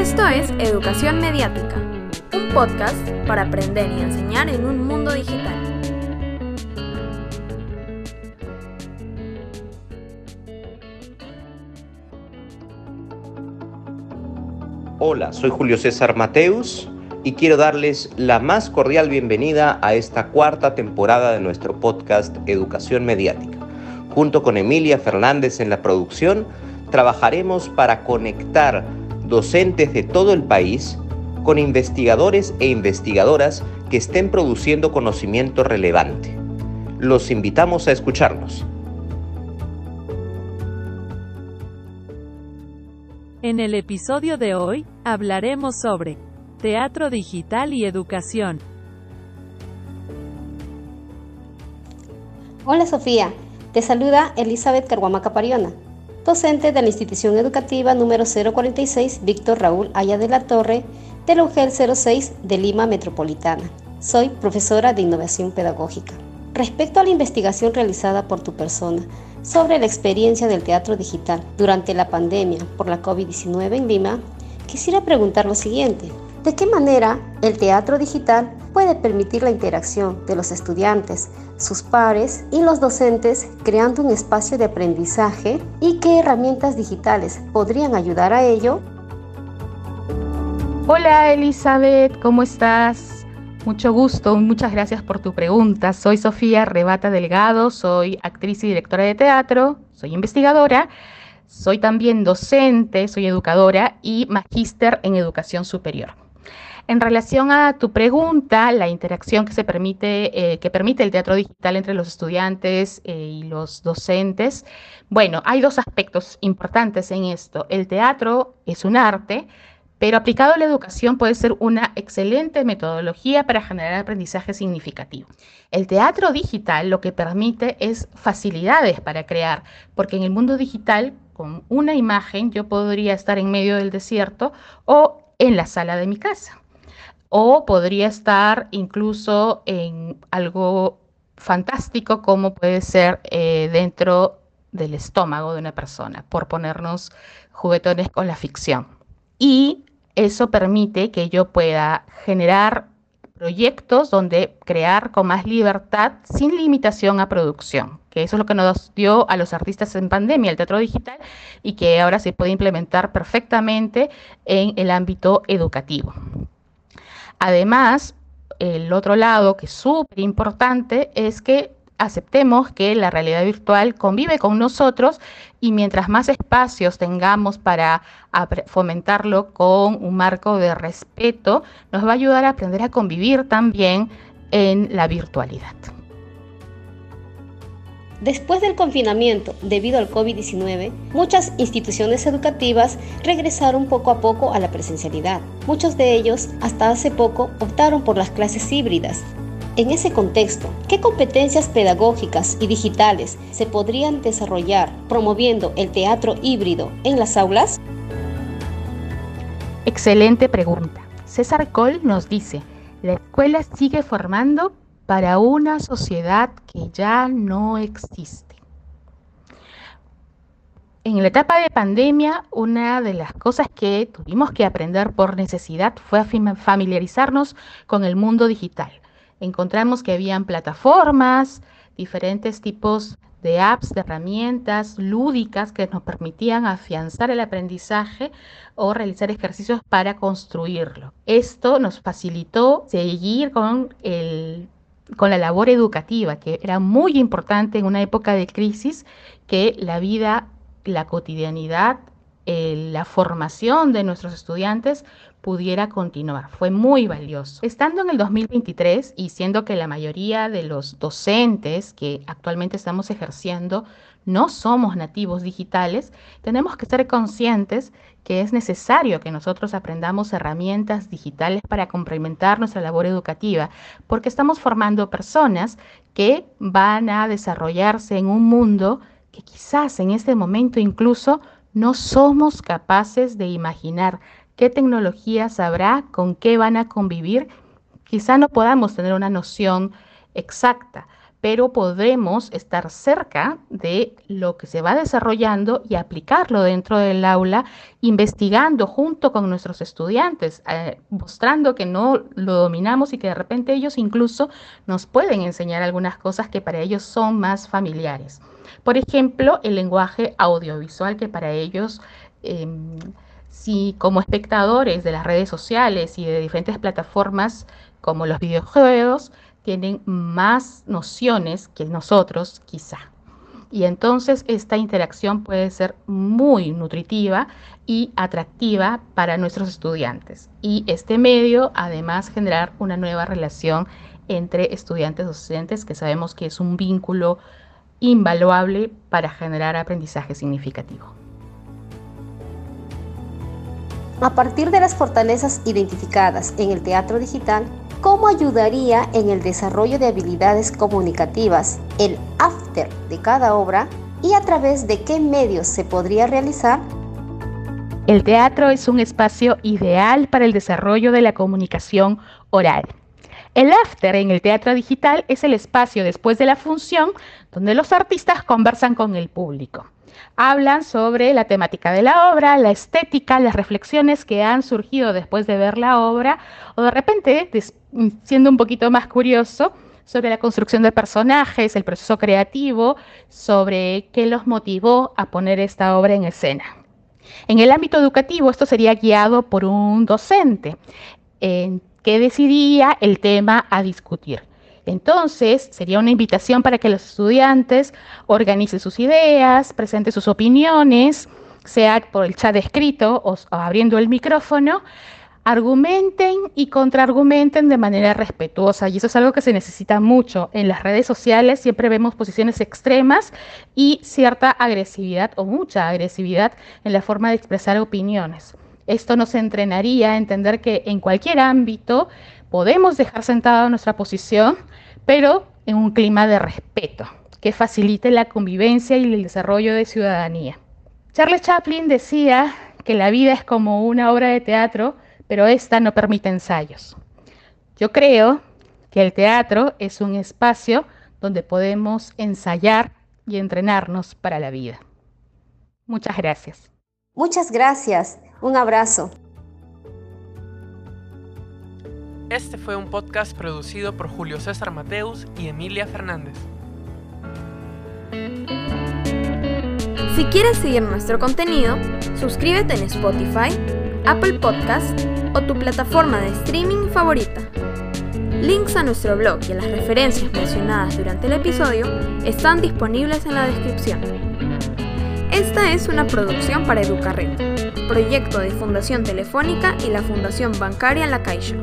Esto es Educación Mediática, un podcast para aprender y enseñar en un mundo digital. Hola, soy Julio César Mateus y quiero darles la más cordial bienvenida a esta cuarta temporada de nuestro podcast Educación Mediática. Junto con Emilia Fernández en la producción, trabajaremos para conectar docentes de todo el país con investigadores e investigadoras que estén produciendo conocimiento relevante. Los invitamos a escucharnos. En el episodio de hoy, hablaremos sobre teatro digital y educación. Hola Sofía, te saluda Elizabeth Carguamaca Pariona, docente de la institución educativa número 046 Víctor Raúl Aya de la Torre del UGEL 06 de Lima Metropolitana. Soy profesora de innovación pedagógica. Respecto a la investigación realizada por tu persona sobre la experiencia del teatro digital durante la pandemia por la COVID-19 en Lima, quisiera preguntar lo siguiente. ¿De qué manera el teatro digital puede permitir la interacción de los estudiantes, sus pares y los docentes creando un espacio de aprendizaje y qué herramientas digitales podrían ayudar a ello? Hola Elizabeth, ¿cómo estás? Mucho gusto, muchas gracias por tu pregunta. Soy Sofía Rebata Delgado, soy actriz y directora de teatro, soy investigadora, soy también docente, soy educadora y magíster en educación superior. En relación a tu pregunta, la interacción que se permite, eh, que permite el teatro digital entre los estudiantes eh, y los docentes, bueno, hay dos aspectos importantes en esto. El teatro es un arte, pero aplicado a la educación puede ser una excelente metodología para generar aprendizaje significativo. El teatro digital lo que permite es facilidades para crear, porque en el mundo digital, con una imagen, yo podría estar en medio del desierto o en la sala de mi casa o podría estar incluso en algo fantástico como puede ser eh, dentro del estómago de una persona, por ponernos juguetones con la ficción. Y eso permite que yo pueda generar proyectos donde crear con más libertad sin limitación a producción, que eso es lo que nos dio a los artistas en pandemia, el teatro digital, y que ahora se puede implementar perfectamente en el ámbito educativo. Además, el otro lado que es súper importante es que aceptemos que la realidad virtual convive con nosotros y mientras más espacios tengamos para fomentarlo con un marco de respeto, nos va a ayudar a aprender a convivir también en la virtualidad. Después del confinamiento debido al COVID-19, muchas instituciones educativas regresaron poco a poco a la presencialidad. Muchos de ellos, hasta hace poco, optaron por las clases híbridas. En ese contexto, ¿qué competencias pedagógicas y digitales se podrían desarrollar promoviendo el teatro híbrido en las aulas? Excelente pregunta. César Cole nos dice, la escuela sigue formando para una sociedad que ya no existe. En la etapa de pandemia, una de las cosas que tuvimos que aprender por necesidad fue familiarizarnos con el mundo digital. Encontramos que habían plataformas, diferentes tipos de apps, de herramientas lúdicas que nos permitían afianzar el aprendizaje o realizar ejercicios para construirlo. Esto nos facilitó seguir con el con la labor educativa, que era muy importante en una época de crisis, que la vida, la cotidianidad, la formación de nuestros estudiantes pudiera continuar. Fue muy valioso. Estando en el 2023 y siendo que la mayoría de los docentes que actualmente estamos ejerciendo no somos nativos digitales, tenemos que ser conscientes que es necesario que nosotros aprendamos herramientas digitales para complementar nuestra labor educativa, porque estamos formando personas que van a desarrollarse en un mundo que quizás en este momento incluso no somos capaces de imaginar qué tecnologías habrá, con qué van a convivir. Quizá no podamos tener una noción exacta, pero podremos estar cerca de lo que se va desarrollando y aplicarlo dentro del aula, investigando junto con nuestros estudiantes, eh, mostrando que no lo dominamos y que de repente ellos incluso nos pueden enseñar algunas cosas que para ellos son más familiares. Por ejemplo, el lenguaje audiovisual que para ellos... Em, si como espectadores de las redes sociales y de diferentes plataformas como los videojuegos, tienen más nociones que nosotros quizá. Y entonces esta interacción puede ser muy nutritiva y atractiva para nuestros estudiantes. Y este medio además generar una nueva relación entre estudiantes docentes que sabemos que es un vínculo invaluable para generar aprendizaje significativo. A partir de las fortalezas identificadas en el teatro digital, ¿Cómo ayudaría en el desarrollo de habilidades comunicativas el after de cada obra y a través de qué medios se podría realizar? El teatro es un espacio ideal para el desarrollo de la comunicación oral. El after en el teatro digital es el espacio después de la función donde los artistas conversan con el público hablan sobre la temática de la obra, la estética, las reflexiones que han surgido después de ver la obra, o de repente, siendo un poquito más curioso, sobre la construcción de personajes, el proceso creativo, sobre qué los motivó a poner esta obra en escena. En el ámbito educativo, esto sería guiado por un docente que decidía el tema a discutir. Entonces, sería una invitación para que los estudiantes organicen sus ideas, presenten sus opiniones, sea por el chat escrito o, abriendo el micrófono, argumenten y contraargumenten de manera respetuosa. Y eso es algo que se necesita mucho. En las redes sociales siempre vemos posiciones extremas y cierta agresividad o mucha agresividad en la forma de expresar opiniones. Esto nos entrenaría a entender que en cualquier ámbito podemos dejar sentada nuestra posición, pero en un clima de respeto que facilite la convivencia y el desarrollo de ciudadanía. Charles Chaplin decía que la vida es como una obra de teatro, pero esta no permite ensayos. Yo creo que el teatro es un espacio donde podemos ensayar y entrenarnos para la vida. Muchas gracias. Muchas gracias. Un abrazo. Este fue un podcast producido por Julio César Mateus y Emilia Fernández. Si quieres seguir nuestro contenido, suscríbete en Spotify, Apple Podcast o tu plataforma de streaming favorita. Links a nuestro blog y a las referencias mencionadas durante el episodio están disponibles en la descripción. Esta es una producción para Educarred, proyecto de Fundación Telefónica y la Fundación Bancaria La Caixa.